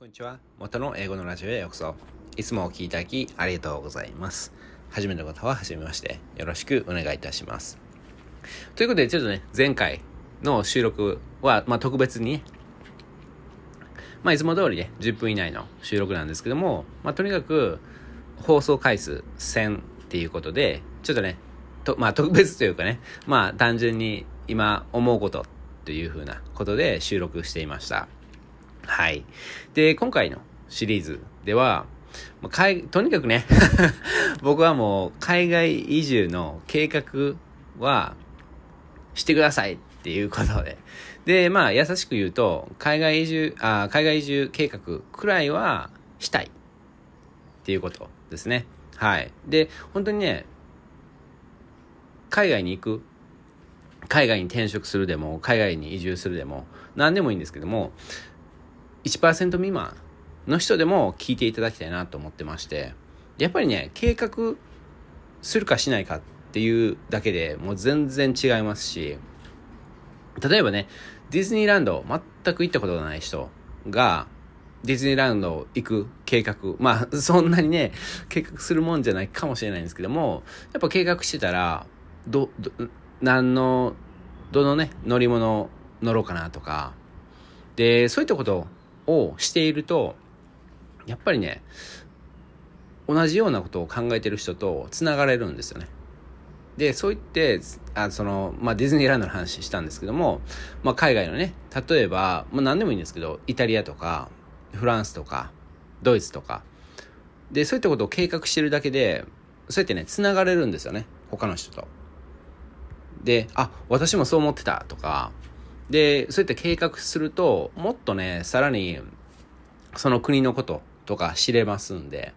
こんにちは。元の英語のラジオへようこそ。いつもお聞きいただきありがとうございます。初めての方は初めまして。よろしくお願いいたします。ということで、ちょっとね、前回の収録は、まあ、特別にね、まあ、いつも通りね、10分以内の収録なんですけども、まあ、とにかく、放送回数1000っていうことで、ちょっとね、とまあ、特別というかね、まあ、単純に今思うことというふうなことで収録していました。はい。で、今回のシリーズでは、とにかくね 僕はもう海外移住の計画はしてくださいっていうことで。で、まあ優しく言うと、海外移住、あ海外移住計画くらいはしたいっていうことですね。はい。で、本当にね、海外に行く、海外に転職するでも、海外に移住するでも、何でもいいんですけども、1%未満の人でも聞いていただきたいなと思ってましてやっぱりね計画するかしないかっていうだけでもう全然違いますし例えばねディズニーランド全く行ったことがない人がディズニーランド行く計画まあ そんなにね計画するもんじゃないかもしれないんですけどもやっぱ計画してたらどど何のどのね乗り物乗ろうかなとかでそういったことをしていると、やっぱりね、同じようなことを考えてる人と繋がれるんですよね。で、そう言って、あその、まあ、ディズニーランドの話したんですけども、まあ、海外のね、例えば、まあ、何でもいいんですけど、イタリアとか、フランスとか、ドイツとか、で、そういったことを計画してるだけで、そうやってね、繋がれるんですよね、他の人と。で、あ、私もそう思ってたとか、で、そうやって計画すると、もっとね、さらに、その国のこととか知れますんで、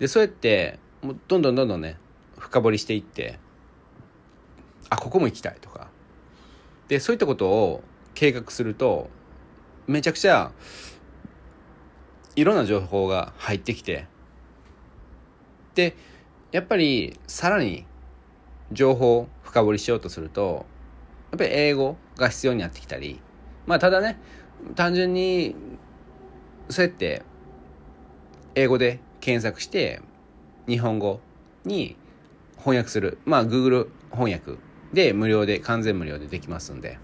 で、そうやって、もうどんどんどんどんね、深掘りしていって、あ、ここも行きたいとか。で、そういったことを計画すると、めちゃくちゃ、いろんな情報が入ってきて、で、やっぱり、さらに、情報を深掘りしようとすると、やっぱり英語が必要になってきたり、まあただね、単純に、そうやって、英語で検索して、日本語に翻訳する。まあ Google 翻訳で無料で、完全無料でできますんで。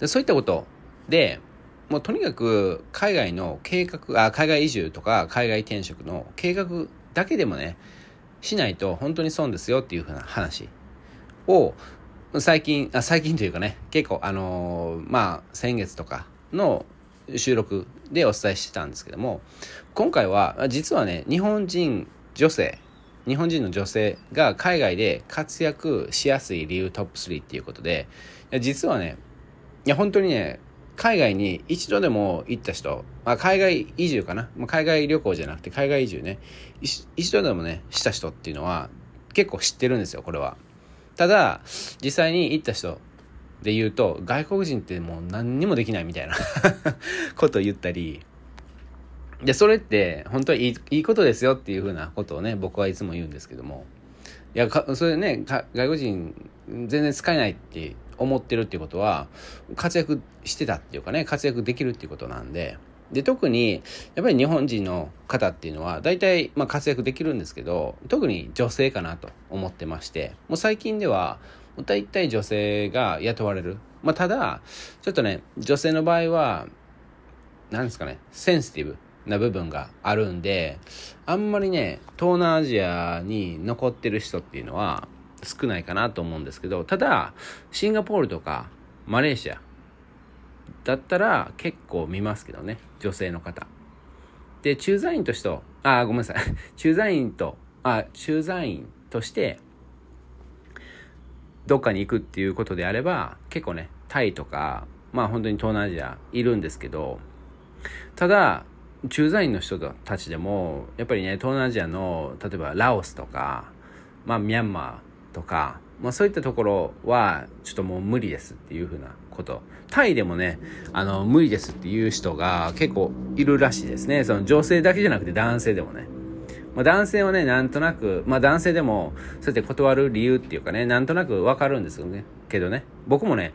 でそういったことで、もうとにかく海外の計画、あ、海外移住とか海外転職の計画だけでもね、しないと本当に損ですよっていうふうな話を最近、あ最近というかね、結構、あのー、まあ、先月とかの収録でお伝えしてたんですけども、今回は、実はね、日本人女性、日本人の女性が海外で活躍しやすい理由トップ3っていうことで、実はね、いや、本当にね、海外に一度でも行った人、まあ、海外移住かな、まあ、海外旅行じゃなくて海外移住ね、一度でもね、した人っていうのは結構知ってるんですよ、これは。ただ、実際に行った人で言うと、外国人ってもう何にもできないみたいな ことを言ったり、で、それって本当はいいいいことですよっていうふうなことをね、僕はいつも言うんですけども、いや、かそれね、外国人全然使えないって思ってるっていうことは、活躍してたっていうかね、活躍できるっていうことなんで、で、特に、やっぱり日本人の方っていうのは、大体、まあ活躍できるんですけど、特に女性かなと思ってまして、もう最近では、大体女性が雇われる。まあただ、ちょっとね、女性の場合は、なんですかね、センシティブな部分があるんで、あんまりね、東南アジアに残ってる人っていうのは少ないかなと思うんですけど、ただ、シンガポールとかマレーシア、だったら結構見ますけどね。女性の方。で、駐在員として、あ、ごめんなさい。駐在員と、あ、駐在員として、どっかに行くっていうことであれば、結構ね、タイとか、まあ本当に東南アジアいるんですけど、ただ、駐在員の人たちでも、やっぱりね、東南アジアの、例えばラオスとか、まあミャンマーとか、まあそういったところは、ちょっともう無理ですっていうふうなこと。タイでもね、あの、無理ですっていう人が結構いるらしいですね。その女性だけじゃなくて男性でもね。まあ、男性はね、なんとなく、まあ男性でも、そうやって断る理由っていうかね、なんとなくわかるんですよね。けどね、僕もね、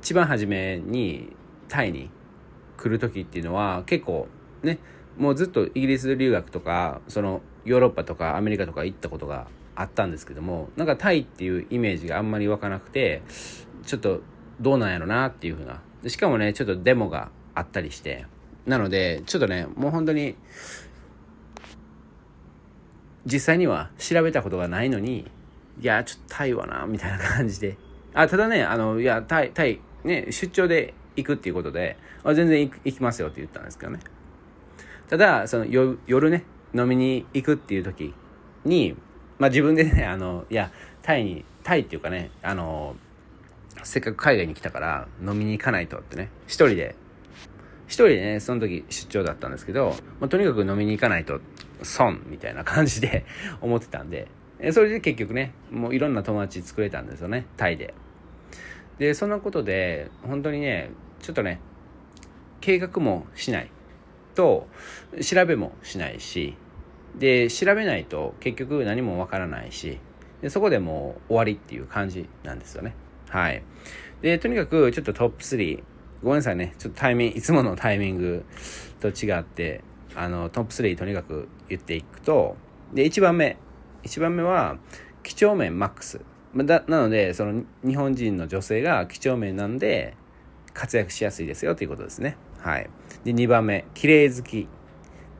一番初めにタイに来る時っていうのは結構ねもうずっとイギリス留学とかそのヨーロッパとかアメリカとか行ったことがあったんですけどもなんかタイっていうイメージがあんまり湧かなくてちょっとどうなんやろなっていう風な。しかもねちょっとデモがあったりしてなのでちょっとねもう本当に実際には調べたことがないのにいやちょっとタイはなみたいな感じで。あただねあのいやタイタイね出張で行くっていうことであ全然行行きますよって言ったんですけどね。ただその夜ね飲みに行くっていう時にまあ自分でね あのいやタイにタイっていうかねあのせっかく海外に来たから飲みに行かないとってね一人で一人でねその時出張だったんですけど、まあ、とにかく飲みに行かないと損みたいな感じで 思ってたんでそれで結局ねもういろんな友達作れたんですよねタイで。でそんなことで本当にねちょっとね計画もしないと調べもしないしで調べないと結局何もわからないしでそこでもう終わりっていう感じなんですよね。はい。でとにかくちょっとトップ3ごめんなさいね。ちょっとタイミングいつものタイミングと違ってあのトップ3とにかく言っていくとで1番目。1番目は几帳面マックス。だなのでその日本人の女性が几帳面なんで活躍しやすいですよということですね。はい。で2番目。綺麗好き。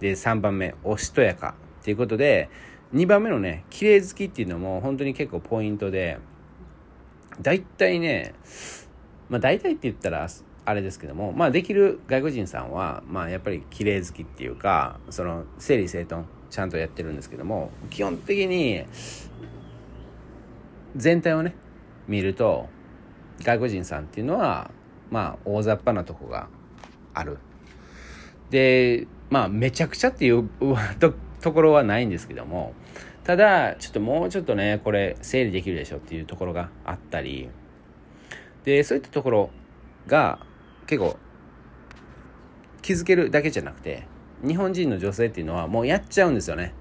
で3番目。おしとやか。ということで2番目のね綺麗好きっていうのも本当に結構ポイントで大体ねまあ大体って言ったらあれですけどもまあできる外国人さんはまあやっぱり綺麗好きっていうかその整理整頓ちゃんとやってるんですけども基本的に全体をね見ると外国人さんっていうのはまあ大雑把なとこがある。でまあめちゃくちゃっていうとところはないんですけどもただちょっともうちょっとねこれ整理できるでしょっていうところがあったりでそういったところが結構気づけるだけじゃなくて日本人の女性っていうのはもうやっちゃうんですよね。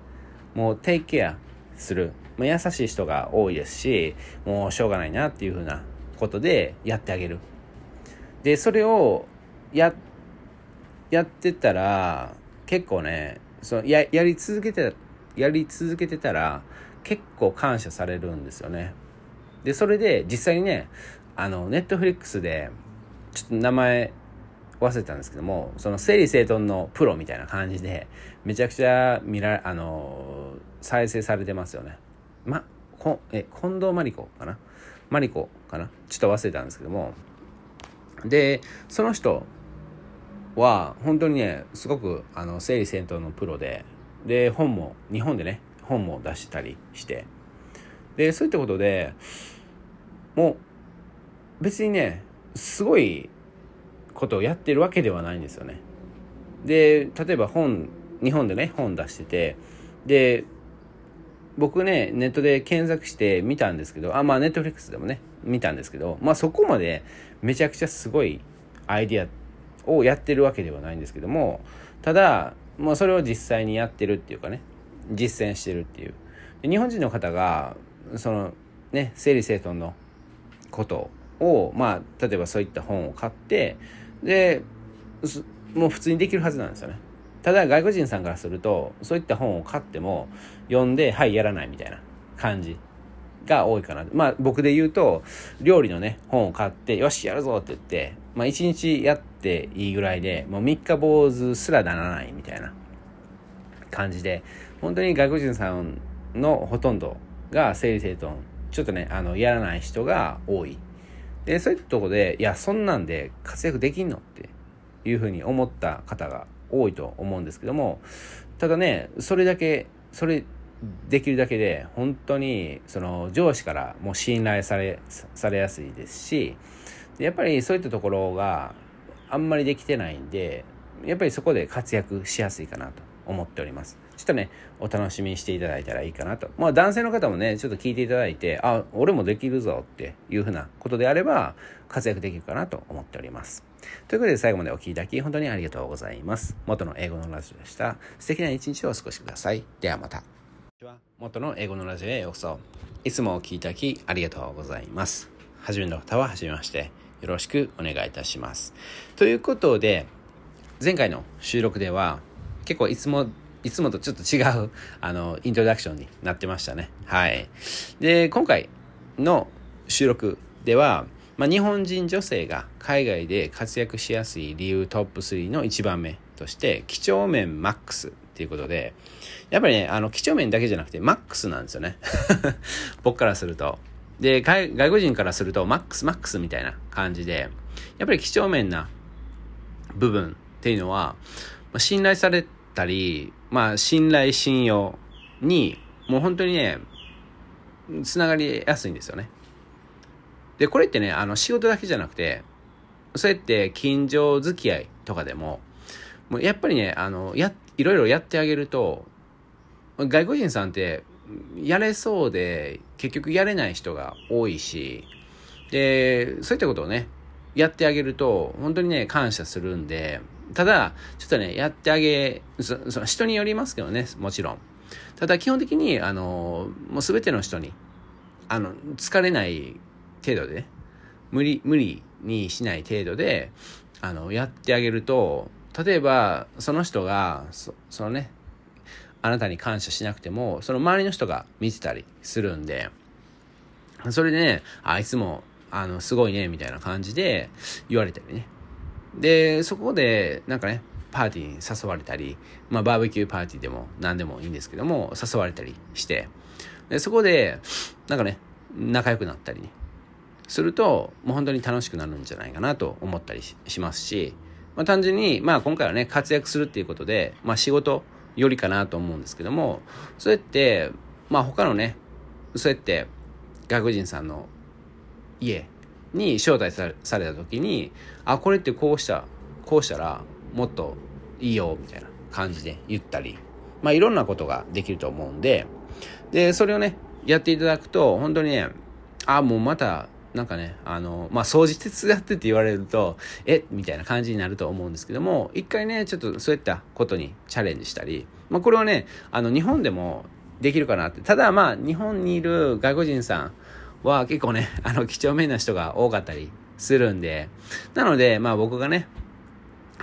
もうテイクケアする。もう優しい人が多いですしもうしょうがないなっていうふうなことでやってあげる。でそれをややってたら結構ねそのややり続けてやり続けてたら結構感謝されるんですよね。でそれで実際にねあのネットフリックスでちょっと名前忘れたんですけどもその整理整頓のプロみたいな感じでめちゃくちゃ見らあの再生されてますよね。まこえ近藤真理子かな？真理子かな？ちょっと忘れたんですけども。でその人は本当にねすごくあの整理整頓のプロでで本も日本でね本も出したりしてでそういったことでもう別にねすごいことをやってるわけではないんですよね。で例えば本日本でね本出しててで僕ねネットで検索して見たんですけどあまあネットフリックスでもね見たんですけどまあそこまでめちゃくちゃすごいアイディアをやってるわけではないんですけどもただまあ、それを実際にやってるっていうかね実践してるっていう。日本人の方がそのね整理整頓のことをまあ例えばそういった本を買ってでもう普通にできるはずなんですよね。ただ外国人さんからするとそういった本を買っても読んではいやらないみたいな感じが多いかな。まあ僕で言うと料理のね本を買ってよしやるぞって言ってまあ一日やってていいぐらいでもう三日坊主すらならないみたいな感じで本当に外国人さんのほとんどが整理整頓ちょっとねあのやらない人が多い。でそういったとこでいやそんなんで活躍できんのっていうふうに思った方が多いと思うんですけどもただねそれだけそれできるだけで本当にその上司からも信頼されされやすいですしやっぱりそういったところがあんまりできてないんでやっぱりそこで活躍しやすいかなと思っております。ちょっとねお楽しみにしていただいたらいいかなと。まあ男性の方もねちょっと聞いていただいてあ俺もできるぞっていうふうなことであれば活躍できるかなと思っております。ということで最後までお聴きいただき本当にありがとうございます。元の英語のラジオでした。素敵な一日をお過ごしください。ではまた。元の英語のラジオへようこそ。いつもお聴きいただきありがとうございます。初めの方は初めまして。よろしくお願いいたします。ということで前回の収録では結構いつもいつもとちょっと違うあのイントロダクションになってましたね。はい。で今回の収録では、まあ、日本人女性が海外で活躍しやすい理由トップ3の1番目として几帳面マックスっていうことでやっぱりねあの几帳面だけじゃなくてマックスなんですよね。僕からすると。で外国人からするとマックスマックスみたいな感じでやっぱり几帳面な部分っていうのは、まあ、信頼されたり、まあ、信頼信用にもう本当にねつながりやすいんですよね。でこれってねあの仕事だけじゃなくてそうやって近所付き合いとかでももうやっぱりねあのやいろいろやってあげると外国人さんってやれそうで結局やれない人が多いしでそういったことをねやってあげると本当にね感謝するんでただちょっとねやってあげそその人によりますけどねもちろん。ただ基本的にあのもう全ての人にあの疲れない程度で無理無理にしない程度であのやってあげると例えばその人がそそのねあなたに感謝しなくてもその周りの人が見てたりするんでそれでねあいつもあのすごいねみたいな感じで言われたりね。でそこでなんかねパーティーに誘われたり、まあ、バーベキューパーティーでも何でもいいんですけども誘われたりして。でそこでなんかね仲良くなったり、するともう本当に楽しくなるんじゃないかなと思ったりしますし、まあ、単純に、まあ、今回はね活躍するっていうことで、まあ、仕事よりかなと思うんですけどもそうやって、まあ、他のねそうやって外国人さんの家に招待された時にあこれってこうしたこうしたらもっといいよみたいな感じで言ったりまあいろんなことができると思うんででそれをねやっていただくと本当にねあもうまたなんかね、あの、まあ、掃除手伝ってって言われると、えみたいな感じになると思うんですけども、一回ね、ちょっとそういったことにチャレンジしたり、まあ、これはね、あの、日本でもできるかなって。ただ、まあ、日本にいる外国人さんは結構ね、あの、几帳面な人が多かったりするんで、なので、まあ、僕がね、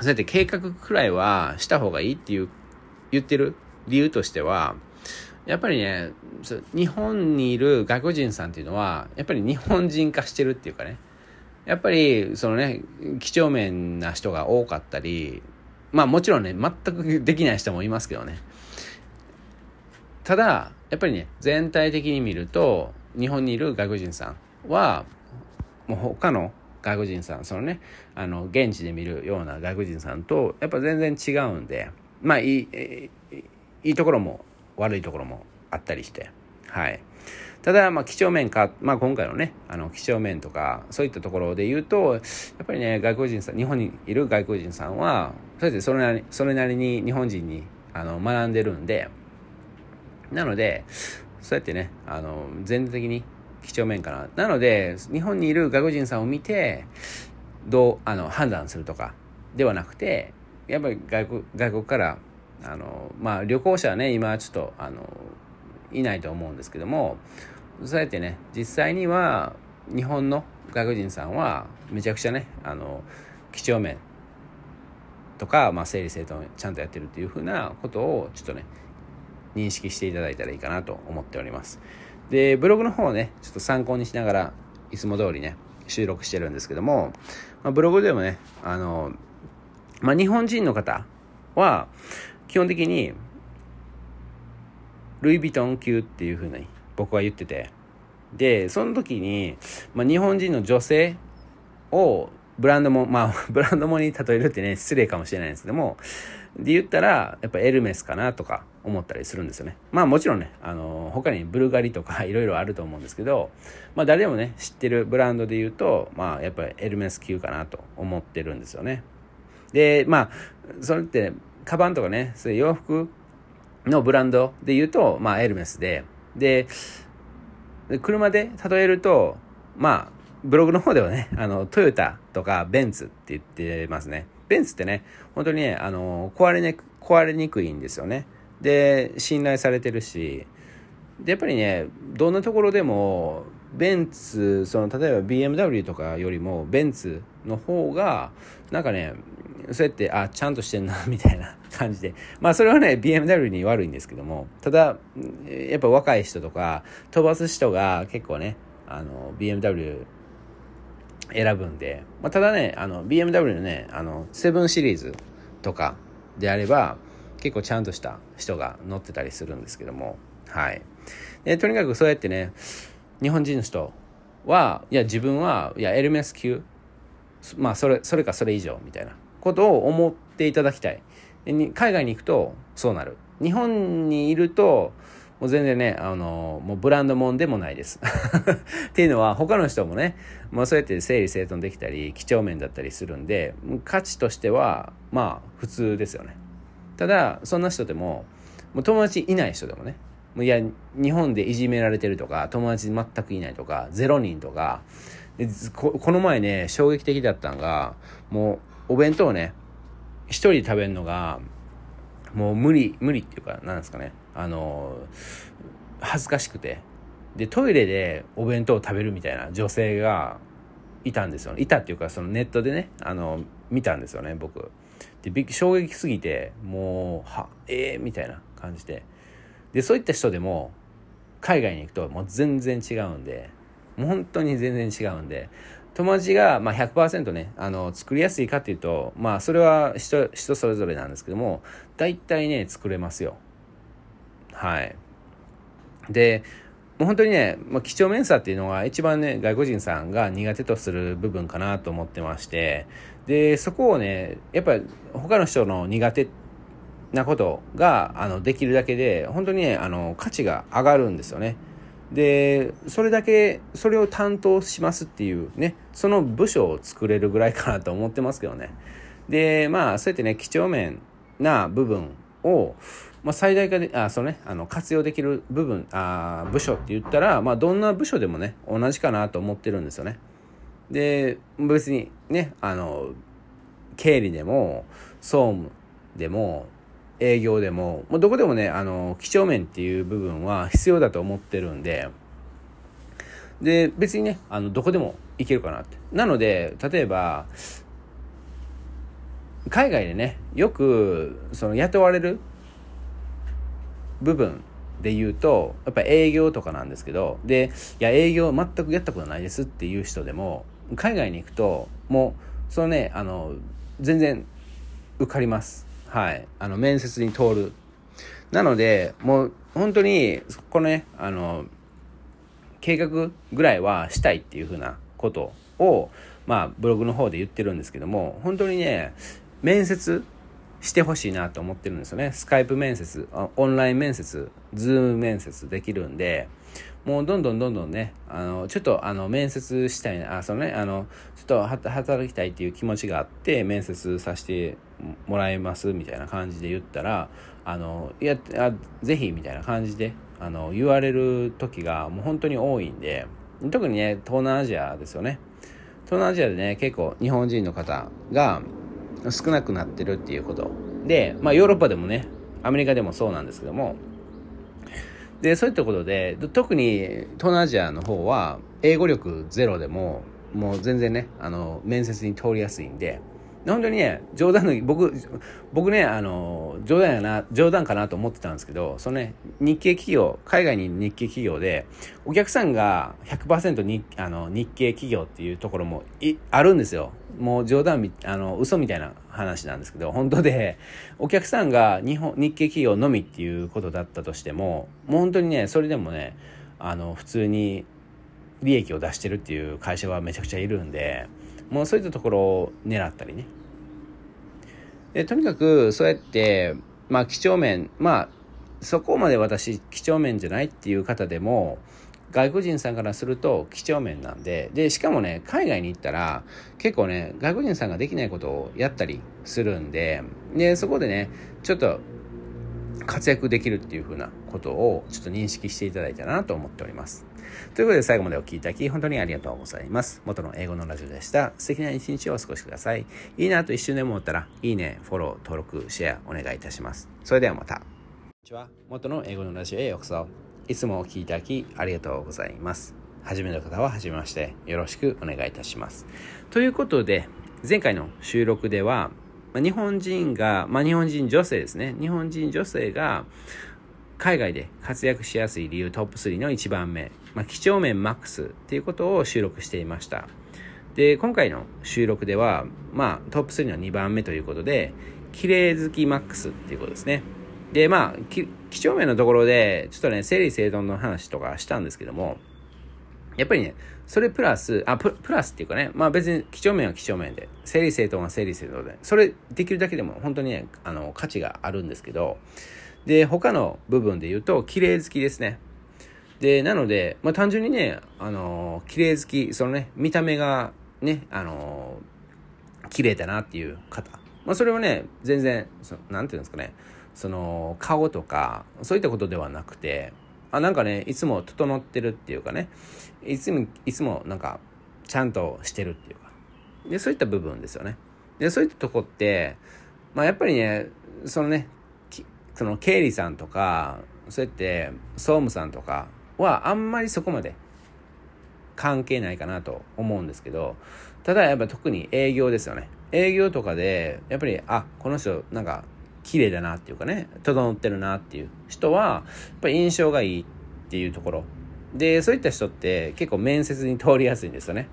そうやって計画くらいはした方がいいっていう、言ってる理由としては、やっぱりね、日本にいる外国人さんっていうのは、やっぱり日本人化してるっていうかね、やっぱり、そのね、几帳面な人が多かったり、まあもちろんね、全くできない人もいますけどね。ただ、やっぱりね、全体的に見ると、日本にいる外国人さんは、もう他の外国人さん、そのね、あの、現地で見るような外国人さんと、やっぱ全然違うんで、まあいい、いいところも悪いところもあったりして、はい。ただ、まあ、几帳面か、まあ、今回のね、あの、几帳面とか、そういったところで言うと、やっぱりね、外国人さん、日本にいる外国人さんは、それでそれなりそれなりに日本人にあの学んでるんで、なので、そうやってね、あの、全体的に几帳面かな。なので、日本にいる外国人さんを見て、どう、あの、判断するとか、ではなくて、やっぱり外国、外国からあのまあ旅行者はね今ちょっとあのいないと思うんですけどもそうやってね実際には日本の外国人さんはめちゃくちゃねあの几帳面とか、まあ、整理整頓ちゃんとやってるっていうふうなことをちょっとね認識していただいたらいいかなと思っております。でブログの方をねちょっと参考にしながらいつも通りね収録してるんですけども、まあ、ブログでもねあの、まあ、日本人の方は基本的にルイ・ヴィトン級っていうふうに僕は言ってて。でその時に、まあ、日本人の女性をブランドもまあ ブランドもに例えるってね失礼かもしれないんですけどもで言ったらやっぱエルメスかなとか思ったりするんですよね。まあもちろんねあの他にブルガリとか いろいろあると思うんですけどまあ誰でもね知ってるブランドで言うとまあやっぱりエルメス級かなと思ってるんですよね。でまあそれってカバンとかね、そういう洋服のブランドで言うと、まあ、エルメスで、で、車で例えると、まあ、ブログの方ではね、あの、トヨタとかベンツって言ってますね。ベンツってね、本当にね、あの、壊れね、壊れにくいんですよね。で、信頼されてるし、で、やっぱりね、どんなところでも、ベンツ、その、例えば BMW とかよりも、ベンツの方がなんかねそうやってあちゃんとしてんなみたいな感じで。まあそれはね BMW に悪いんですけども。ただやっぱ若い人とか飛ばす人が結構ねあの BMW 選ぶんで、まあ、ただねあの BMW のねあの7シリーズとかであれば結構ちゃんとした人が乗ってたりするんですけども。はい。でとにかくそうやってね日本人の人はいや自分はいやエルメス級。まあそれそれかそれ以上みたいな。ことを思っていただきたい海外に行くとそうなる日本にいるともう全然ね、あの、もうブランドもんでもないです。っていうのは、他の人もね、もうそうやって整理整頓できたり、几帳面だったりするんで、価値としては、まあ、普通ですよね。ただ、そんな人でも、もう友達いない人でもね、もういや、日本でいじめられてるとか、友達全くいないとか、0人とか、ここの前ね、衝撃的だったのが、もう、お弁当をね、一人で食べるのが、もう無理、無理っていうか、なんですかね。あの、恥ずかしくて。で、トイレでお弁当を食べるみたいな女性がいたんですよね。いたっていうか、そのネットでね、あの、見たんですよね、僕。で、衝撃すぎて、もう、は、ええー、みたいな感じで。で、そういった人でも、海外に行くともう全然違うんで、もう本当に全然違うんで、友達が、まあ、100%ね、あの、作りやすいかっていうと、まあ、それは人、人それぞれなんですけども、大体ね、作れますよ。はい。で、もう本当にね、まあ、几帳面さっていうのは一番ね、外国人さんが苦手とする部分かなと思ってまして、で、そこをね、やっぱり他の人の苦手なことが、あの、できるだけで、本当にね、あの、価値が上がるんですよね。で、それだけ、それを担当しますっていうね、その部署を作れるぐらいかなと思ってますけどね。で、まあ、そうやってね、几帳面な部分を、まあ、最大化で、あ、そうね、あの、活用できる部分、あ部署って言ったら、まあ、どんな部署でもね、同じかなと思ってるんですよね。で、別にね、あの、経理でも、総務でも、営業でも、もうどこでもね、あの、几帳面っていう部分は必要だと思ってるんで、で、別にね、あの、どこでも行けるかなって。なので、例えば、海外でね、よく、その、雇われる部分で言うとやっぱ営業とかなんですけどでいや営業全くやったことないですっていう人でも海外に行くともうそのねあの全然受かりますはいあの面接に通るなのでもう本当にこのねあの計画ぐらいはしたいっていうふうなことをまあブログの方で言ってるんですけども本当にね面接してほしいなと思ってるんですよね。スカイプ面接、オンライン面接、ズーム面接できるんで、もうどんどんどんどんね、あの、ちょっとあの、面接したいな、あ、そのね、あの、と働きたいっていう気持ちがあって、面接させてもらいますみたいな感じで言ったら、あの、いや、あぜひみたいな感じで、あの、言われる時がもう本当に多いんで、特にね、東南アジアですよね。東南アジアでね、結構日本人の方が、少なくなってるっていうことで、まあ、ヨーロッパでもねアメリカでもそうなんですけどもでそういったことで特に東南アジアの方は英語力ゼロでももう全然ねあの面接に通りやすいんで。本当にね冗談の僕僕ねあの冗談やな冗談かなと思ってたんですけどそのね日系企業海外に日系企業でお客さんが100%日あの日系企業っていうところもいあるんですよ。もう冗談あの嘘みたいな話なんですけど本当でお客さんが日本日系企業のみっていうことだったとしてももう本当にねそれでもねあの普通に利益を出してるっていう会社はめちゃくちゃいるんでもうそういったところを狙ったりねでとにかくそうやってまあ几帳面まあそこまで私几帳面じゃないっていう方でも外国人さんからすると几帳面なんででしかもね海外に行ったら結構ね外国人さんができないことをやったりするんででそこでねちょっと活躍できるっていう風なことをちょっと認識していただいたらなと思っております。ということで最後までお聴きいただき本当にありがとうございます。元の英語のラジオでした。素敵な一日をお過ごしください。いいなと一瞬でも思ったら、いいね、フォロー、登録、シェアお願いいたします。それではまた。こんにちは。元の英語のラジオへようこそ。いつもお聴きいただきありがとうございます。初めの方は初めましてよろしくお願いいたします。ということで、前回の収録では、日本人が、まあ、日本人女性ですね。日本人女性が海外で活躍しやすい理由トップ3の1番目、まあ、几帳面マックスっていうことを収録していました。で、今回の収録では、まあ、トップ3の2番目ということで、綺麗好きマックスっていうことですね。で、まあ、几帳面のところで、ちょっとね、整理整頓の話とかしたんですけども、やっぱりね、それプラス、あ、プラスっていうかね、まあ別に几帳面は几帳面で、整理整頓は整理整頓で、それできるだけでも本当にね、あの、価値があるんですけど、で、他の部分で言うと、綺麗好きですね。で、なので、まあ単純にね、あの、綺麗好き、そのね、見た目がね、あの、綺麗だなっていう方。まあそれはね、全然、そなんていうんですかね、その顔とかそういったことではなくてあなんかねいつも整ってるっていうかねいつもいつもなんかちゃんとしてるっていうかでそういった部分ですよねでそういったとこってまあやっぱりねそのねその経理さんとかそうやって総務さんとかはあんまりそこまで関係ないかなと思うんですけどただやっぱ特に営業ですよね。営業とかでやっぱりあこの人なんか綺麗だなっていうかね整ってるなっていう人はやっぱ印象がいいっていうところ。でそういった人って結構面接に通りやすいんですよね。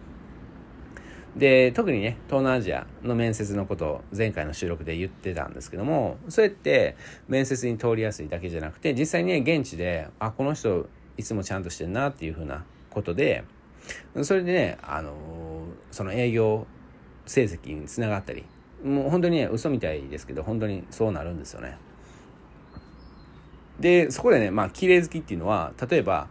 で特にね東南アジアの面接のことを前回の収録で言ってたんですけどもそうやって面接に通りやすいだけじゃなくて実際にね現地であこの人いつもちゃんとしてるなっていうふうなことでそれでねあのその営業成績につながったりもう本当にね嘘みたいですけど本当にそうなるんですよね。でそこでねまあ綺麗好きっていうのは例えば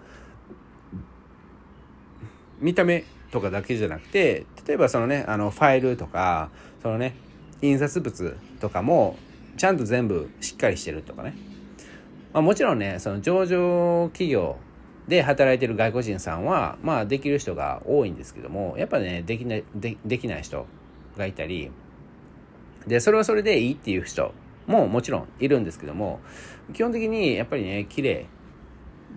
見た目とかだけじゃなくて例えばそのねあのファイルとかそのね印刷物とかもちゃんと全部しっかりしてるとかね、まあ、もちろんねその上場企業で働いてる外国人さんはまあできる人が多いんですけどもやっぱねできないでできない人がいたりで、それはそれでいいっていう人ももちろんいるんですけども、基本的にやっぱりね、綺麗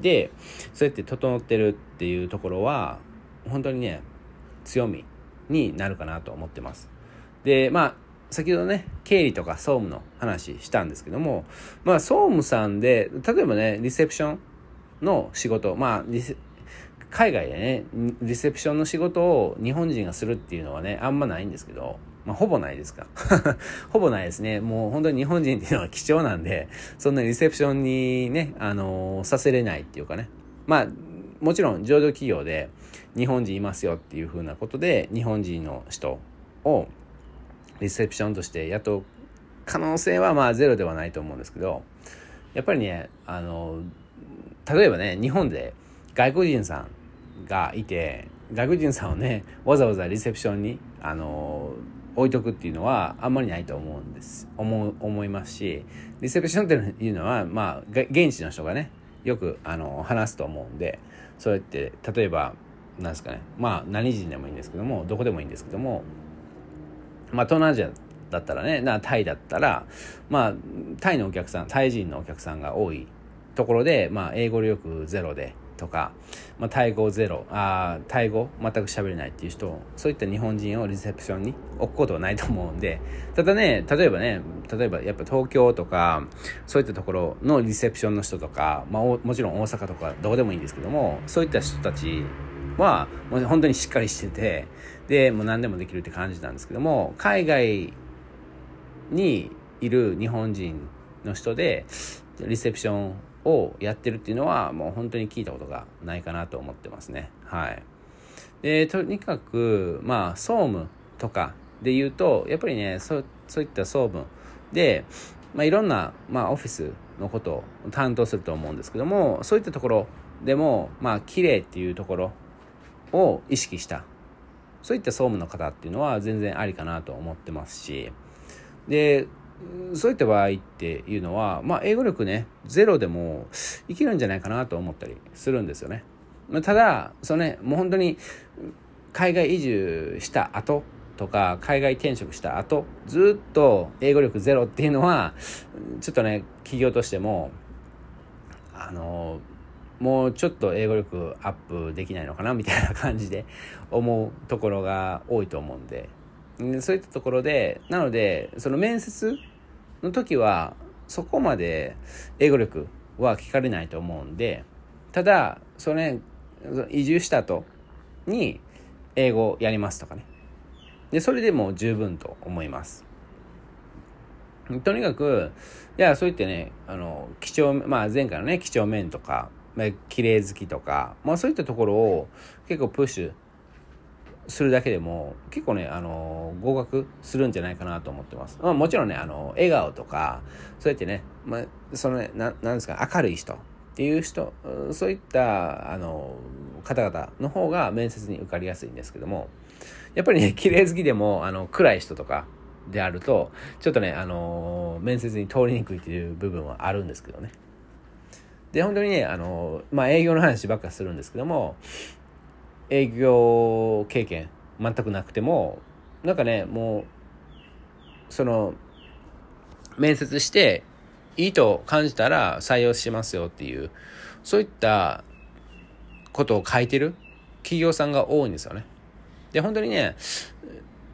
で、そうやって整ってるっていうところは、本当にね、強み。になるかなと思ってます。で、まあ、先ほどね、経理とか総務の話したんですけども、まあ、総務さんで、例えばね、リセプションの仕事、まあ、海外でね、リセプションの仕事を日本人がするっていうのはね、あんまないんですけど、まあ、ほぼないですか。ほぼないですね。もう本当に日本人っていうのは貴重なんで、そんなリセプションにね、あのー、させれないっていうかね。まあ、もちろん上場企業で日本人いますよっていうふうなことで、日本人の人をリセプションとして雇う可能性はまあゼロではないと思うんですけど、やっぱりね、あの、例えばね、日本で外国人さんがいて、外国人さんをね、わざわざリセプションに、あの置いとくっていうのはあんまりないと思うんです。思う思いますしリセプションっていうのはまあ現地の人がねよくあの話すと思うんでそうやって例えばなんですかね。まあ何人でもいいんですけどもどこでもいいんですけどもまあ東南アジアだったらねなタイだったらまあタイのお客さんタイ人のお客さんが多いところでまあ英語力ゼロでとか、まあ、タイ語ゼロあタイ語全く喋れないっていう人そういった日本人をリセプションに置くことはないと思うんでただね例えばね例えばやっぱ東京とかそういったところのリセプションの人とか、まあ、もちろん大阪とかどこでもいいんですけどもそういった人たちはもう本当にしっかりしててでもう何でもできるって感じなんですけども海外にいる日本人の人でリセプションをやってるっていうのはもう本当に聞いたことがないかなと思ってますね。はい。で、とにかく、まあ、総務とかで言うと、やっぱりね、そうそういった総務で、まあ、いろんな、まあ、オフィスのことを担当すると思うんですけども、そういったところでも、まあ、綺麗っていうところを意識した、そういった総務の方っていうのは全然ありかなと思ってますし、で、そういった場合っていうのは、まあ、英語力ね、ゼロでもいけるんじゃないかなと思ったりするんですよね。ただ、そのね、もう本当に海外移住した後とか、海外転職した後、ずっと英語力ゼロっていうのは、ちょっとね、企業としても、あの、もうちょっと英語力アップできないのかなみたいな感じで思うところが多いと思うんで。そういったところでなのでその面接の時はそこまで英語力は聞かれないと思うんでただそれ移住した後に英語やりますとかね。でそれでも十分と思います。とにかくいやそう言ってねあの几帳まあ前回のね几帳面とか、綺麗好きとか、まあ、そういったところを結構プッシュするだけでも結構ねあの合格するんじゃないかなと思ってます、まあ、もちろんねあの笑顔とかそうやってね、まあ、そのねななんですか明るい人っていう人そういったあの方々の方が面接に受かりやすいんですけどもやっぱりね 綺麗好きでもあの暗い人とかであるとちょっとねあの面接に通りにくいっていう部分はあるんですけどね。で本当にねあのまあ営業の話ばっかするんですけども営業経験全くなくてもなんかねもうその面接していいと感じたら採用しますよっていうそういったことを書いてる企業さんが多いんですよね。で本当にね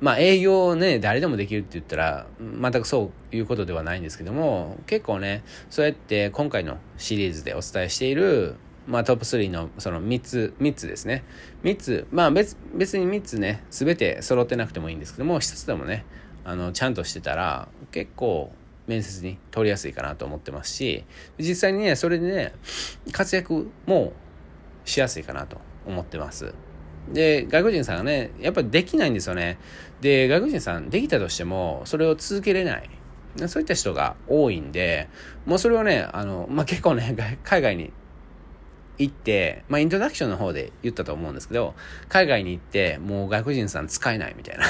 まあ営業をね誰でもできるって言ったら全くそういうことではないんですけども結構ねそうやって今回のシリーズでお伝えしているまあ、トップ3のその3つ、3つですね。3つ、まあ別別に3つね、全て揃ってなくてもいいんですけども、1つでもね、あの、ちゃんとしてたら、結構面接に通りやすいかなと思ってますし、実際にね、それでね、活躍もしやすいかなと思ってます。で、外国人さんがね、やっぱりできないんですよね。で、外国人さんできたとしても、それを続けれない。そういった人が多いんで、もうそれをね、あの、まあ、結構ね、海外に行って、まあ、イントロダクションの方で言ったと思うんですけど、海外に行って、もう外国人さん使えないみたいな。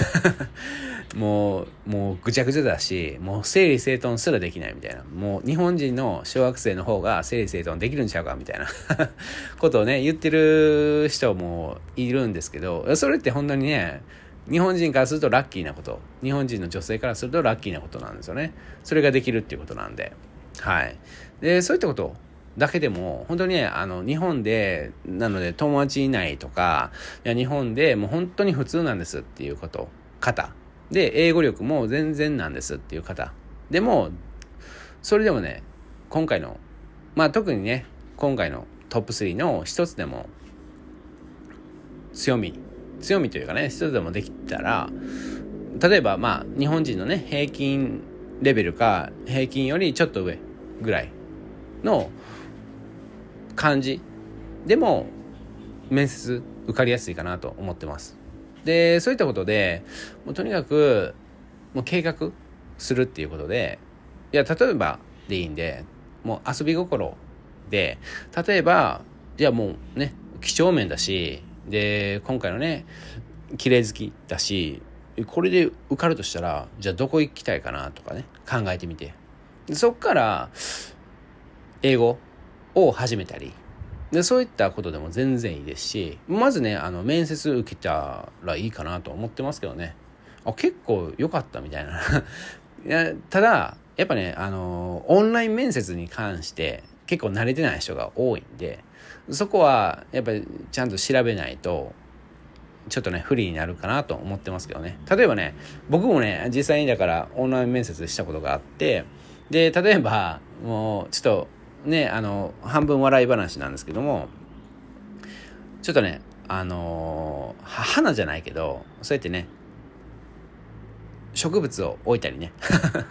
もう、もうぐちゃぐちゃだし、もう整理整頓すらできないみたいな。もう日本人の小学生の方が整理整頓できるんちゃうかみたいな ことをね、言ってる人もいるんですけど、それって本当にね、日本人からするとラッキーなこと。日本人の女性からするとラッキーなことなんですよね。それができるっていうことなんで。はい。で、そういったことだけでも、本当にね、あの、日本で、なので友達いないとか、いや、日本でもう本当に普通なんですっていうこと、方。で、英語力も全然なんですっていう方。でも、それでもね、今回の、まあ特にね、今回のトップ3の一つでも、強み、強みというかね、一つでもできたら、例えばまあ、日本人のね、平均レベルか、平均よりちょっと上ぐらいの感じでも面接受かりやすいかなと思ってます。で、そういったことで、もうとにかく、もう計画するっていうことで、いや、例えばでいいんで、もう遊び心で、例えば、じゃあもうね、几帳面だし、で、今回のね、綺麗好きだし、これで受かるとしたら、じゃあどこ行きたいかなとかね、考えてみて。そっから、英語を始めたり。でそういったことでも全然いいですしまずねあの面接受けたらいいかなと思ってますけどね。あ結構良かったみたいな。いやただやっぱねあのオンライン面接に関して結構慣れてない人が多いんでそこはやっぱりちゃんと調べないとちょっとね不利になるかなと思ってますけどね。例えばね僕もね実際にだからオンライン面接したことがあってで例えばもうちょっとね、あの、半分笑い話なんですけども、ちょっとね、あの、花じゃないけど、そうやってね、植物を置いたりね。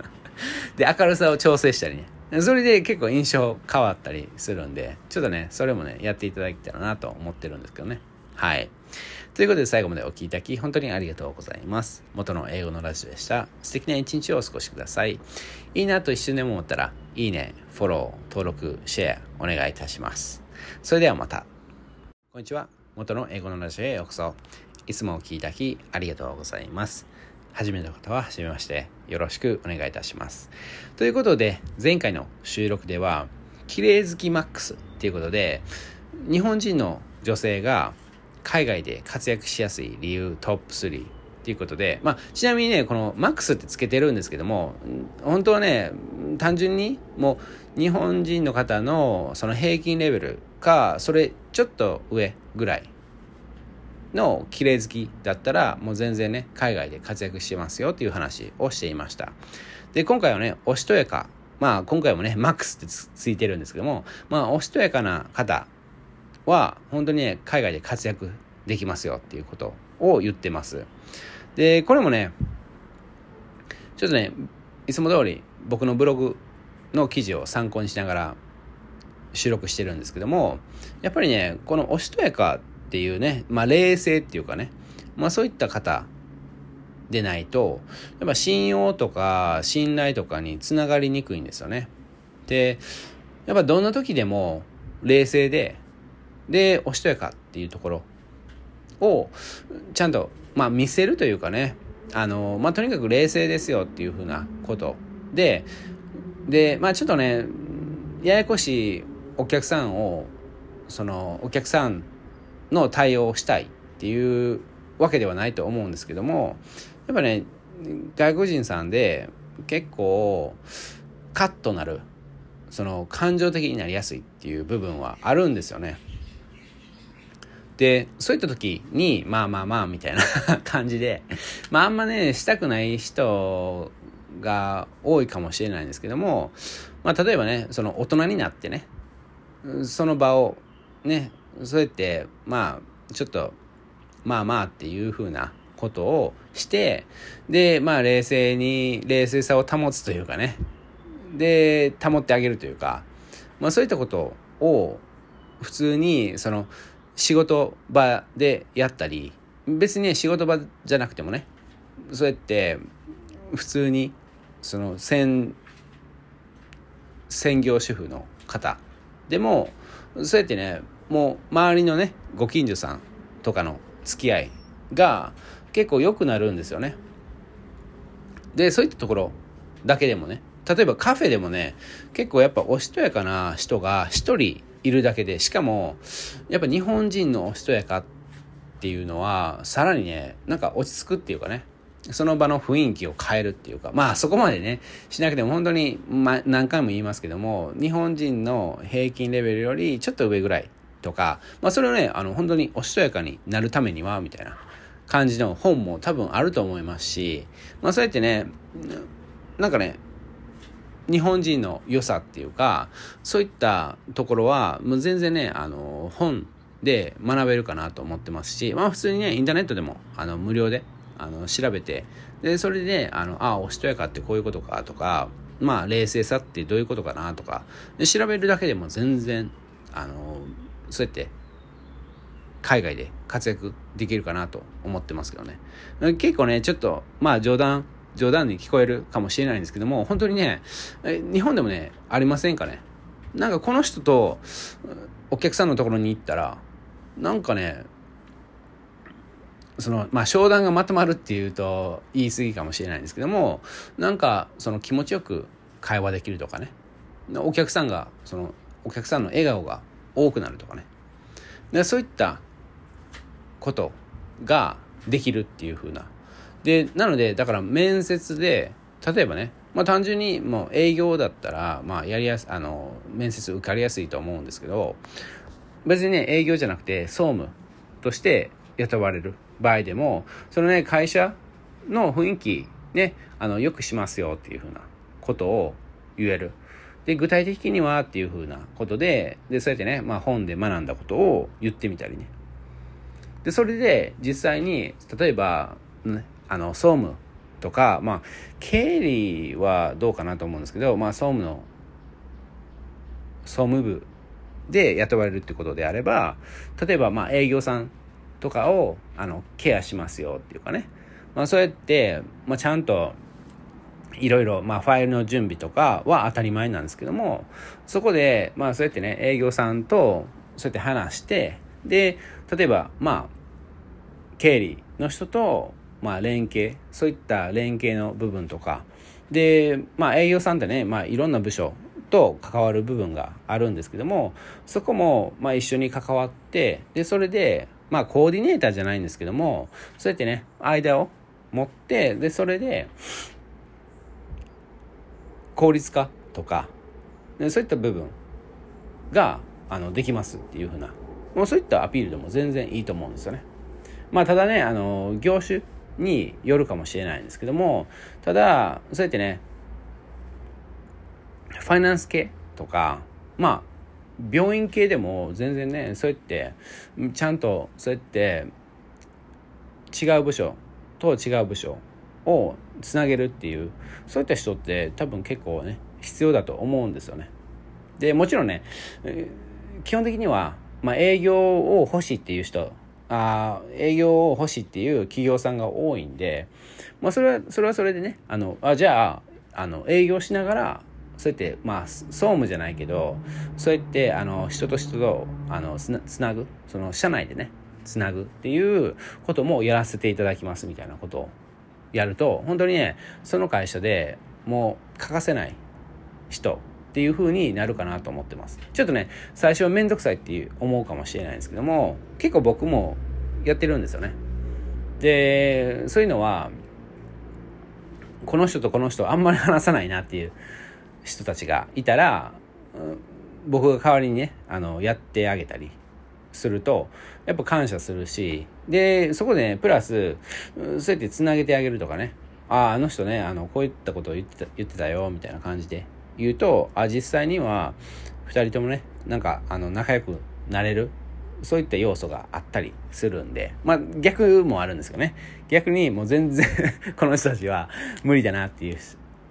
で、明るさを調整したりね。それで結構印象変わったりするんで、ちょっとね、それもね、やっていただけたらなと思ってるんですけどね。はい。ということで最後までお聴きいただき本当にありがとうございます。元の英語のラジオでした。素敵な一日をお過ごしください。いいなと一瞬でも思ったら、いいね、フォロー、登録、シェアお願いいたします。それではまた。こんにちは。元の英語のラジオへようこそ。いつもお聴きいただきありがとうございます。初めての方は初めましてよろしくお願いいたします。ということで、前回の収録では、綺麗好きマックスっていうことで、日本人の女性が海外で活躍しやすい理由トップ3っていうことで、まあ、ちなみにね、このマックスってつけてるんですけども、本当はね、単純にもう日本人の方のその平均レベルか、それちょっと上ぐらいの綺麗好きだったら、もう全然ね、海外で活躍してますよっていう話をしていました。で、今回はね、おしとやか。まあ、今回もね、マックスってついてるんですけども、まあ、おしとやかな方は、本当にね、海外で活躍できますよっていうことを言ってます。で、これもね、ちょっとね、いつも通り僕のブログの記事を参考にしながら収録してるんですけども、やっぱりね、このおしとやかっていうね、まあ冷静っていうかね、まあそういった方でないと、やっぱ信用とか信頼とかにつながりにくいんですよね。で、やっぱどんな時でも冷静で、で、おしとやかっていうところをちゃんと、まあ、見せるというかね、あの、まあ、とにかく冷静ですよっていうふうなことで、で、まあ、ちょっとね、ややこしいお客さんを、その、お客さんの対応をしたいっていうわけではないと思うんですけども、やっぱね、外国人さんで結構カッとなる、その感情的になりやすいっていう部分はあるんですよね。で、そういった時に、まあまあまあ、みたいな 感じで、まああんまね、したくない人が多いかもしれないんですけども、まあ例えばね、その大人になってね、その場をね、そうやって、まあ、ちょっと、まあまあっていうふうなことをして、で、まあ冷静に、冷静さを保つというかね、で、保ってあげるというか、まあそういったことを普通に、その、仕事場でやったり別にね仕事場じゃなくてもねそうやって普通にその専専業主婦の方でもそうやってねもう周りのねご近所さんとかの付き合いが結構良くなるんですよね。でそういったところだけでもね例えばカフェでもね結構やっぱおしとやかな人が一人いるだけでしかもやっぱ日本人のおしとやかっていうのはさらにねなんか落ち着くっていうかねその場の雰囲気を変えるっていうかまあそこまでねしなくても本当に、ま、何回も言いますけども日本人の平均レベルよりちょっと上ぐらいとか、まあ、それをねあの本当におしとやかになるためにはみたいな感じの本も多分あると思いますし、まあ、そうやってねなんかね日本人の良さっていうかそういったところはもう全然ねあの本で学べるかなと思ってますし、まあ、普通にねインターネットでもあの無料であの調べてでそれであのあおしとやかってこういうことかとかまあ冷静さってどういうことかなとかで調べるだけでも全然あのそうやって海外で活躍できるかなと思ってますけどね。結構ねちょっとまあ冗談冗談に聞こえるかもしれないんですけども、本当にね、日本でもね、ありませんかね？なんかこの人とお客さんのところに行ったら、なんかね、その、まあ、商談がまとまるっていうと言い過ぎかもしれないんですけども、なんかその気持ちよく会話できるとかね。お客さんが、その、お客さんの笑顔が多くなるとかね。でそういったことができるっていう風なで、なので、だから面接で、例えばね、まあ単純にもう営業だったら、まあやりやす、あの、面接受かりやすいと思うんですけど、別にね、営業じゃなくて総務として雇われる場合でも、そのね、会社の雰囲気ね、あの、よくしますよっていうふうなことを言える。で、具体的にはっていうふうなことで、で、そうやってね、まあ本で学んだことを言ってみたりね。で、それで実際に、例えば、ね、あの総務とか、まあ、経理はどうかなと思うんですけど、まあ、総務の総務部で雇われるってことであれば例えばまあ営業さんとかをあのケアしますよっていうかね、まあ、そうやって、まあ、ちゃんといろいろ、まあ、ファイルの準備とかは当たり前なんですけどもそこで、まあ、そうやってね営業さんとそうやって話してで例えばまあ経理の人とまあ、連携そういった連携の部分とかで、まあ、営業さんってね、まあ、いろんな部署と関わる部分があるんですけどもそこもま一緒に関わってでそれでまあコーディネーターじゃないんですけどもそうやってね間を持ってでそれで効率化とかでそういった部分があのできますっていうふうなもうそういったアピールでも全然いいと思うんですよね。まあただねあの業種によるかもしれないんですけどもただそうやってねファイナンス系とかまあ病院系でも全然ねそうやってちゃんとそうやって違う部署と違う部署をつなげるっていうそういった人って多分結構ね必要だと思うんですよね。でもちろんね基本的には、まあ、営業を欲しいっていう人あ営業を欲しいっていう企業さんが多いんで、まあ、それはそれはそれでねあのあじゃああの営業しながらそうやってまあ総務じゃないけどそうやってあの人と人とあのつなつなぐその社内でねつなぐっていうこともやらせていただきますみたいなことをやると本当にねその会社でもう欠かせない人っていう風になるかなと思ってます。ちょっとね最初は面倒くさいっていう思うかもしれないんですけども結構僕もやってるんですよね。でそういうのはこの人とこの人あんまり話さないなっていう人たちがいたら僕が代わりにねあのやってあげたりするとやっぱ感謝するしでそこでねプラスそうやってつなげてあげるとかね。あああの人ねあのこういったことを言ってた言ってたよみたいな感じで言うとあ実際には2人ともねなんかあの仲良くなれるそういった要素があったりするんでまあ逆もあるんですけどね。逆にもう全然 この人たちは無理だなっていう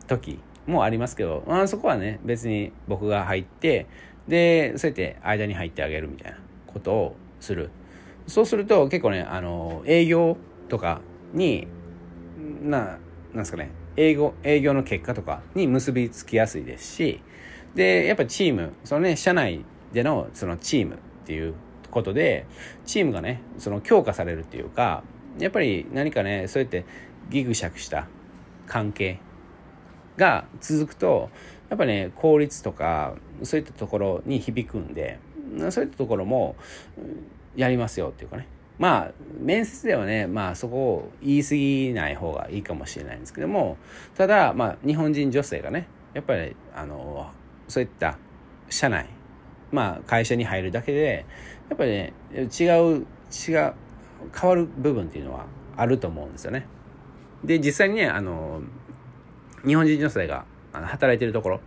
時もありますけど、まあ、そこはね別に僕が入ってでそうやって間に入ってあげるみたいなことをする。そうすると結構ねあの営業とかにななんですかね営業営業の結果とかに結びつきやすいですしでやっぱチームそのね社内でのそのチームっていうことでチームがねその強化されるっていうかやっぱり何かねそうやってギグシャクした関係が続くとやっぱね効率とかそういったところに響くんでそういったところもやりますよっていうかね。まあ面接ではねまあそこを言い過ぎない方がいいかもしれないんですけどもただまあ日本人女性がねやっぱりあのそういった社内まあ会社に入るだけでやっぱりね違う違う変わる部分っていうのはあると思うんですよね。で実際にねあの日本人女性が働いてるところ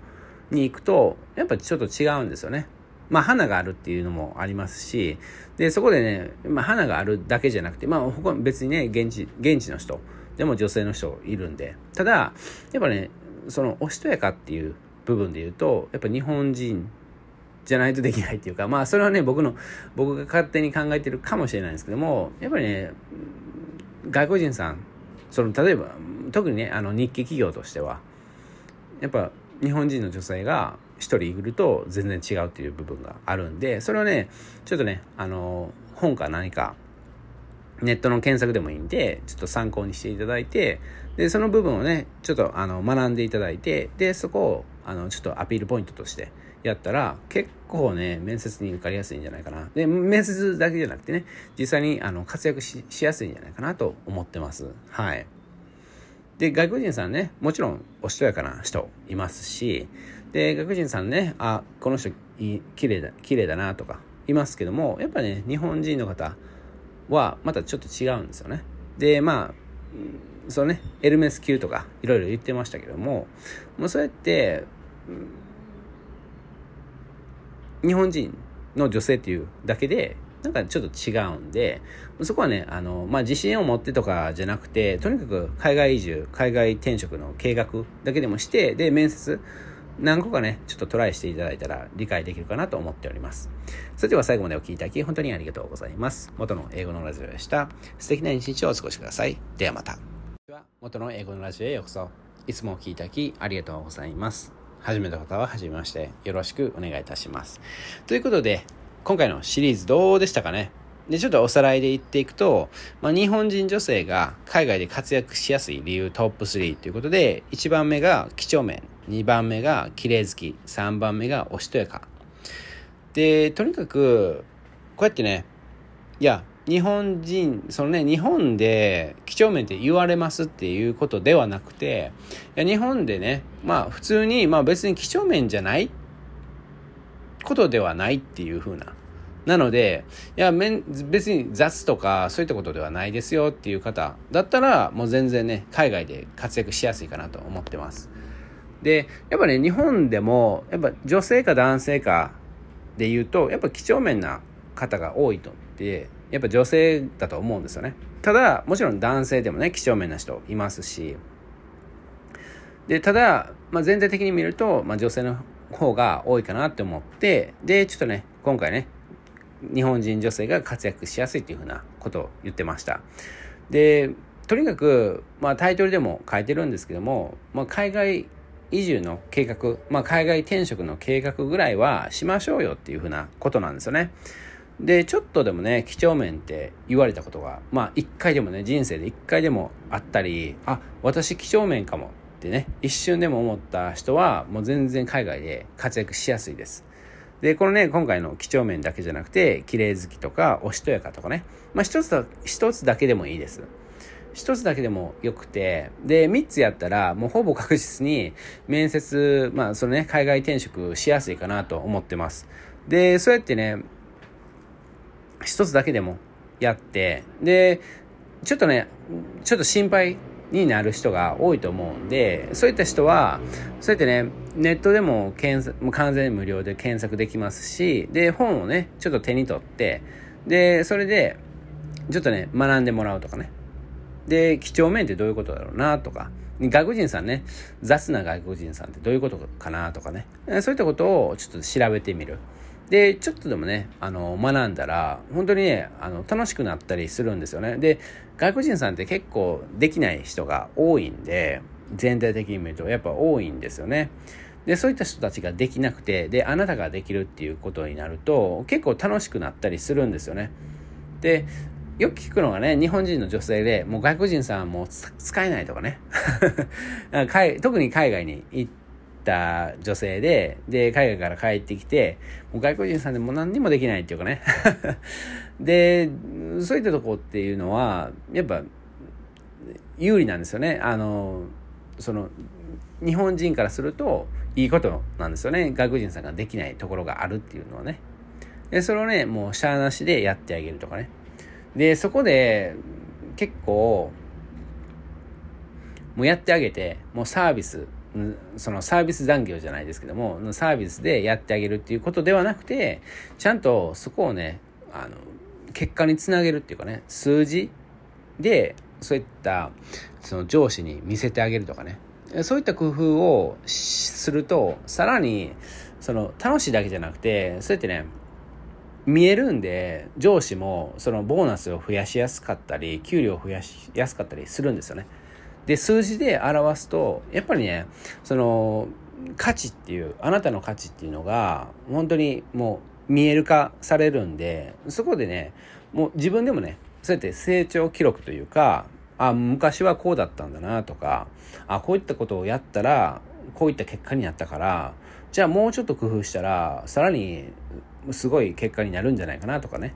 に行くとやっぱちょっと違うんですよね。まあ花があるっていうのもありますしでそこでね、まあ、花があるだけじゃなくてまあ他別にね現地現地の人でも女性の人いるんで。ただやっぱねそのおしとやかっていう部分で言うとやっぱ日本人じゃないとできないっていうかまあそれはね僕の僕が勝手に考えてるかもしれないんですけどもやっぱりね外国人さんその例えば特にねあの日系企業としてはやっぱ日本人の女性が1人いると全然違うっていう部分があるんでそれをねちょっとねあの本か何かネットの検索でもいいんでちょっと参考にしていただいてでその部分をねちょっとあの学んでいただいてでそこをあのちょっとアピールポイントとしてやったら結構ね面接に受かりやすいんじゃないかな。で面接だけじゃなくてね実際にあの活躍しやすいんじゃないかなと思ってます。はい。で外国人さんねもちろんおしとやかな人いますしで外国人さんねあこの人い綺麗だ綺麗だなとかいますけどもやっぱね日本人の方はまたちょっと違うんですよね。でまあそのねエルメス級とかいろいろ言ってましたけどももうそうやって日本人の女性っていうだけでなんかちょっと違うんで、そこはね、あの、まあ、自信を持ってとかじゃなくて、とにかく海外移住、海外転職の計画だけでもして、で、面接、何個かね、ちょっとトライしていただいたら理解できるかなと思っております。それでは最後までお聴きいただき、本当にありがとうございます。元の英語のラジオでした。素敵な一日をお過ごしください。ではまた。元の英語のラジオへようこそ。いつもお聴きいただき、ありがとうございます。初めての方は初めまして、よろしくお願いいたします。ということで、今回のシリーズどうでしたかね？で、ちょっとおさらいで言っていくと、まあ、日本人女性が海外で活躍しやすい理由トップ3ということで、1番目が几帳面、2番目が綺麗好き、3番目がおしとやか。で、とにかく、こうやってね、いや、日本人そのね日本で几帳面って言われますっていうことではなくていや日本でねまあ普通にまあ別に几帳面じゃないことではないっていう風ななので、いや、別に雑とかそういったことではないですよっていう方だったら、もう全然ね、海外で活躍しやすいかなと思ってます。で、やっぱね、日本でも、やっぱ女性か男性かで言うと、やっぱ几帳面な方が多いとって、やっぱ女性だと思うんですよね。ただ、もちろん男性でもね、几帳面な人いますし、で、ただ、まあ、全体的に見ると、まあ、女性の方が多いかなって思って、で、ちょっとね、今回ね、日本人女性が活躍しやすいっていうふうなことを言ってました。で、とにかく、まあタイトルでも書いてるんですけども、まあ海外移住の計画、まあ海外転職の計画ぐらいはしましょうよっていうふうなことなんですよね。で、ちょっとでもね、几帳面って言われたことが、まあ一回でもね、人生で一回でもあったり、あ、私几帳面かもってね、一瞬でも思った人は、もう全然海外で活躍しやすいです。で、このね、今回の几帳面だけじゃなくて、綺麗好きとか、おしとやかとかね。まあ、一つだ、一つだけでもいいです。一つだけでもよくて、で、三つやったら、もうほぼ確実に面接、まあ、そのね、海外転職しやすいかなと思ってます。で、そうやってね、一つだけでもやって、で、ちょっとね、ちょっと心配になる人が多いと思うんで、そういった人は、そうやってね、ネットでも検索、もう完全無料で検索できますし、で、本をね、ちょっと手に取って、で、それで、ちょっとね、学んでもらうとかね。で、几帳面ってどういうことだろうなとか、外国人さんね、雑な外国人さんってどういうことかなとかね、そういったことをちょっと調べてみる。で、ちょっとでもね、あの、学んだら、本当にね、あの、楽しくなったりするんですよね。で、外国人さんって結構できない人が多いんで、全体的に見るとやっぱ多いんですよね。で、そういった人たちができなくて、で、あなたができるっていうことになると、結構楽しくなったりするんですよね。で、よく聞くのがね、日本人の女性で、もう外国人さんはもう使えないとかね。特に海外に行った女性で、で、海外から帰ってきて、もう外国人さんでも何にもできないっていうかね。で、そういったとこっていうのは、やっぱ、有利なんですよね。あの、その、日本人からするといいことなんですよね。外国人さんができないところがあるっていうのはね。で、それをね、もうしゃーなしでやってあげるとかね。で、そこで結構、もうやってあげて、もうサービス、そのサービス残業じゃないですけども、サービスでやってあげるっていうことではなくて、ちゃんとそこをね、あの、結果につなげるっていうかね、数字で、そういったその上司に見せてあげるとかねそういった工夫をするとさらにその楽しいだけじゃなくてそうやってね見えるんで上司もそのボーナスを増やしやすかったり給料を増やしやすかったりするんですよね。で数字で表すとやっぱりねその価値っていうあなたの価値っていうのが本当にもう見える化されるんでそこでねもう自分でもねそうやって成長記録というかあ、昔はこうだったんだなとか、あ、こういったことをやったら、こういった結果になったから、じゃあもうちょっと工夫したら、さらにすごい結果になるんじゃないかなとかね。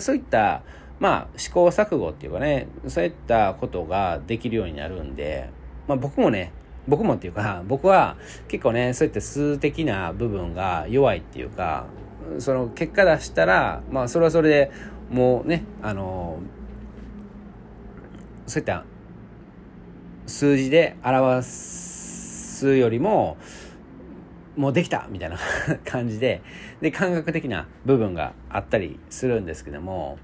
そういった、まあ試行錯誤っていうかね、そういったことができるようになるんで、まあ僕もね、僕もっていうか、僕は結構ね、そういった数的な部分が弱いっていうか、その結果出したら、まあそれはそれでもうね、あの、そういった数字で表すよりも、もうできたみたいな 感じで、で、感覚的な部分があったりするんですけども、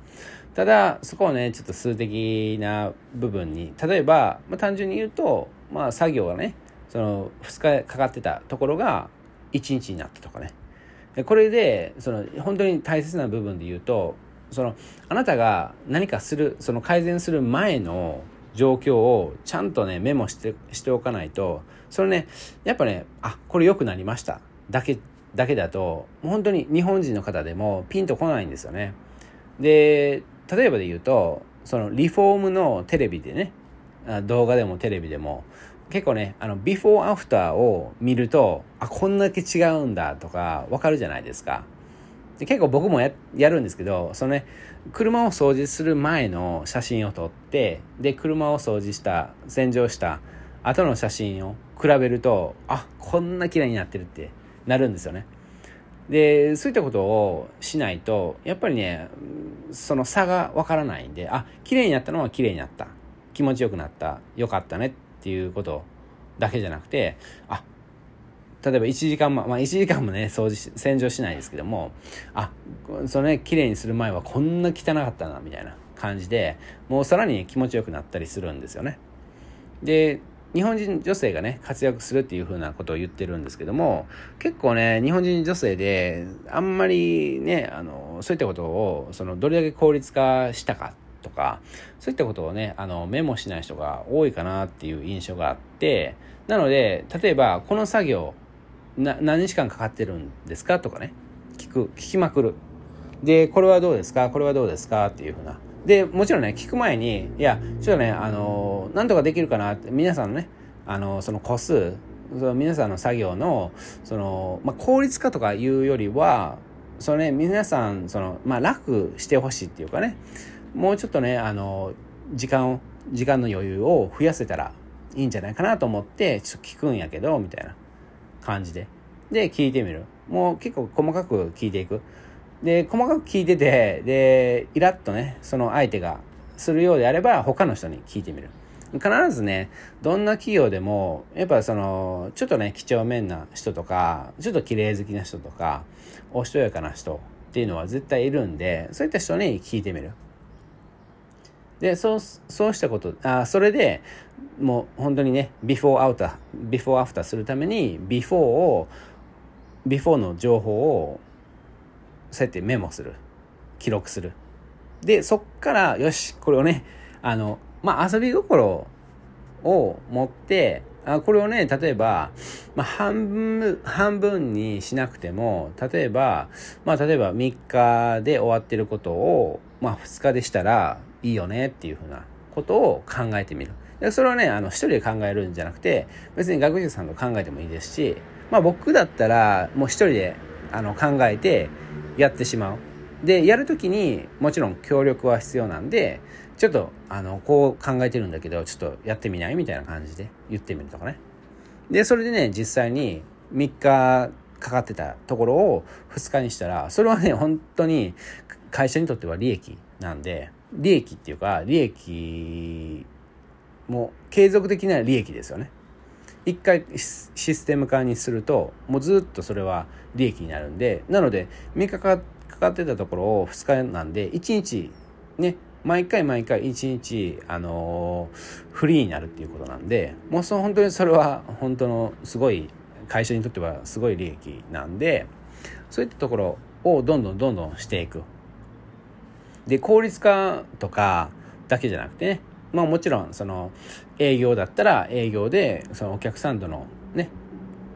ただ、そこをね、ちょっと数的な部分に、例えば、まあ、単純に言うと、まあ、作業がね、その、2日かかってたところが、1日になったとかね。これで、その、本当に大切な部分で言うと、そのあなたが何かするその改善する前の状況をちゃんとねメモしてしておかないとそれねやっぱねあこれ良くなりましただけだけだと本当に日本人の方でもピンとこないんですよね。で例えばで言うとそのリフォームのテレビでね動画でもテレビでも結構ねあのビフォーアフターを見るとあこんだけ違うんだとかわかるじゃないですか。で結構僕もややるんですけどそのね車を掃除する前の写真を撮ってで車を掃除した洗浄した後の写真を比べるとあこんな綺麗になってるってなるんですよね。でそういったことをしないとやっぱりねその差がわからないんであ綺麗になったのは綺麗になった。気持ちよくなった。よかったね。っていうことだけじゃなくてあ例えば1時間ま、まあ1時間もね、掃除洗浄しないですけども、あ、そのね、綺麗にする前はこんな汚かったな、みたいな感じで、もうさらに気持ちよくなったりするんですよね。で、日本人女性がね、活躍するっていう風なことを言ってるんですけども、結構ね、日本人女性で、あんまりね、あの、そういったことを、その、どれだけ効率化したかとか、そういったことをね、あの、メモしない人が多いかなっていう印象があって、なので、例えば、この作業、何日間かかってるんですかとかね聞く聞きまくる。でこれはどうですか？これはどうですか？っていうふうなでもちろんね聞く前にいやちょっとねあのなんとかできるかなって皆さんのねあのその個数その皆さんの作業のその、まあ、効率化とかいうよりはそのね皆さんその、まあ、楽してほしいっていうかねもうちょっとねあの時間を時間の余裕を増やせたらいいんじゃないかなと思ってちょっと聞くんやけどみたいな感じで。で、聞いてみる。もう結構細かく聞いていく。で、細かく聞いてて、で、イラッとね、その相手がするようであれば、他の人に聞いてみる。必ずね、どんな企業でも、やっぱその、ちょっとね、几帳面な人とか、ちょっと綺麗好きな人とか、おしとやかな人っていうのは絶対いるんで、そういった人に聞いてみる。で、そう、そうしたこと、あ、それで、もう本当にね、ビフォーアウター、ビフォーアフターするために、ビフォーを、ビフォーの情報を、そうやってメモする。記録する。で、そっから、よし、これをね、あの、まあ、遊び心を持って、あこれをね、例えば、まあ、半分、半分にしなくても、例えば、まあ、例えば3日で終わってることを、まあ、2日でしたらいいよねっていうふうなことを考えてみる。でそれはね、あの、一人で考えるんじゃなくて、別に学習さんと考えてもいいですし、まあ、僕だったら、もう一人で、あの、考えてやってしまう。で、やるときに、もちろん協力は必要なんで、ちょっと、あの、こう考えてるんだけど、ちょっとやってみないみたいな感じで言ってみるとかね。で、それでね、実際に3日かかってたところを2日にしたら、それはね、本当に会社にとっては利益なんで、利益っていうか、利益も継続的な利益ですよね。一回システム化にすると、もうずっとそれは利益になるんで、なので、3日かかってたところを2日なんで、1日、ね、毎回毎回1日、あのー、フリーになるっていうことなんで、もうそ本当にそれは本当のすごい、会社にとってはすごい利益なんで、そういったところをどんどんどんどんしていく。で、効率化とかだけじゃなくてね、まあもちろんその営業だったら営業でそのお客さんとのね、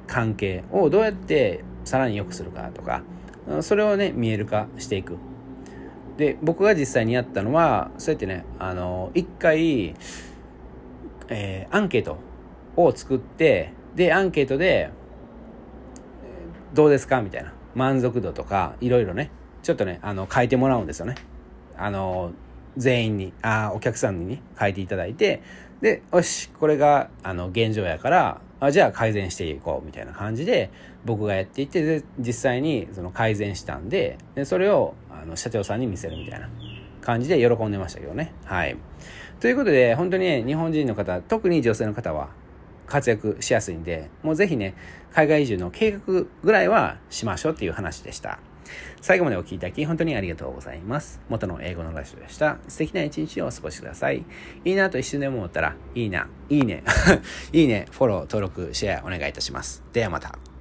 関係をどうやってさらに良くするかとか、それをね、見える化していく。で、僕が実際にやったのは、そうやってね、あの、一回、えー、アンケートを作って、で、アンケートで、どうですか？みたいな。満足度とか、いろいろね、ちょっとね、あの、書いてもらうんですよね。あの、全員に、あお客さんにね、書いていただいて、で、よし、これが、あの、現状やから、あじゃあ改善していこう、みたいな感じで、僕がやっていって、で、実際にその改善したんで、でそれを、あの、社長さんに見せるみたいな感じで喜んでましたけどね。はい。ということで、本当にね、日本人の方、特に女性の方は、活躍しやすいんで、もうぜひね、海外移住の計画ぐらいはしましょうっていう話でした。最後までお聴きいただき本当にありがとうございます。元の英語のラジオでした。素敵な一日をお過ごしください。いいなと一瞬でも思ったら、いいな、いいね、いいね、フォロー、登録、シェアお願いいたします。ではまた。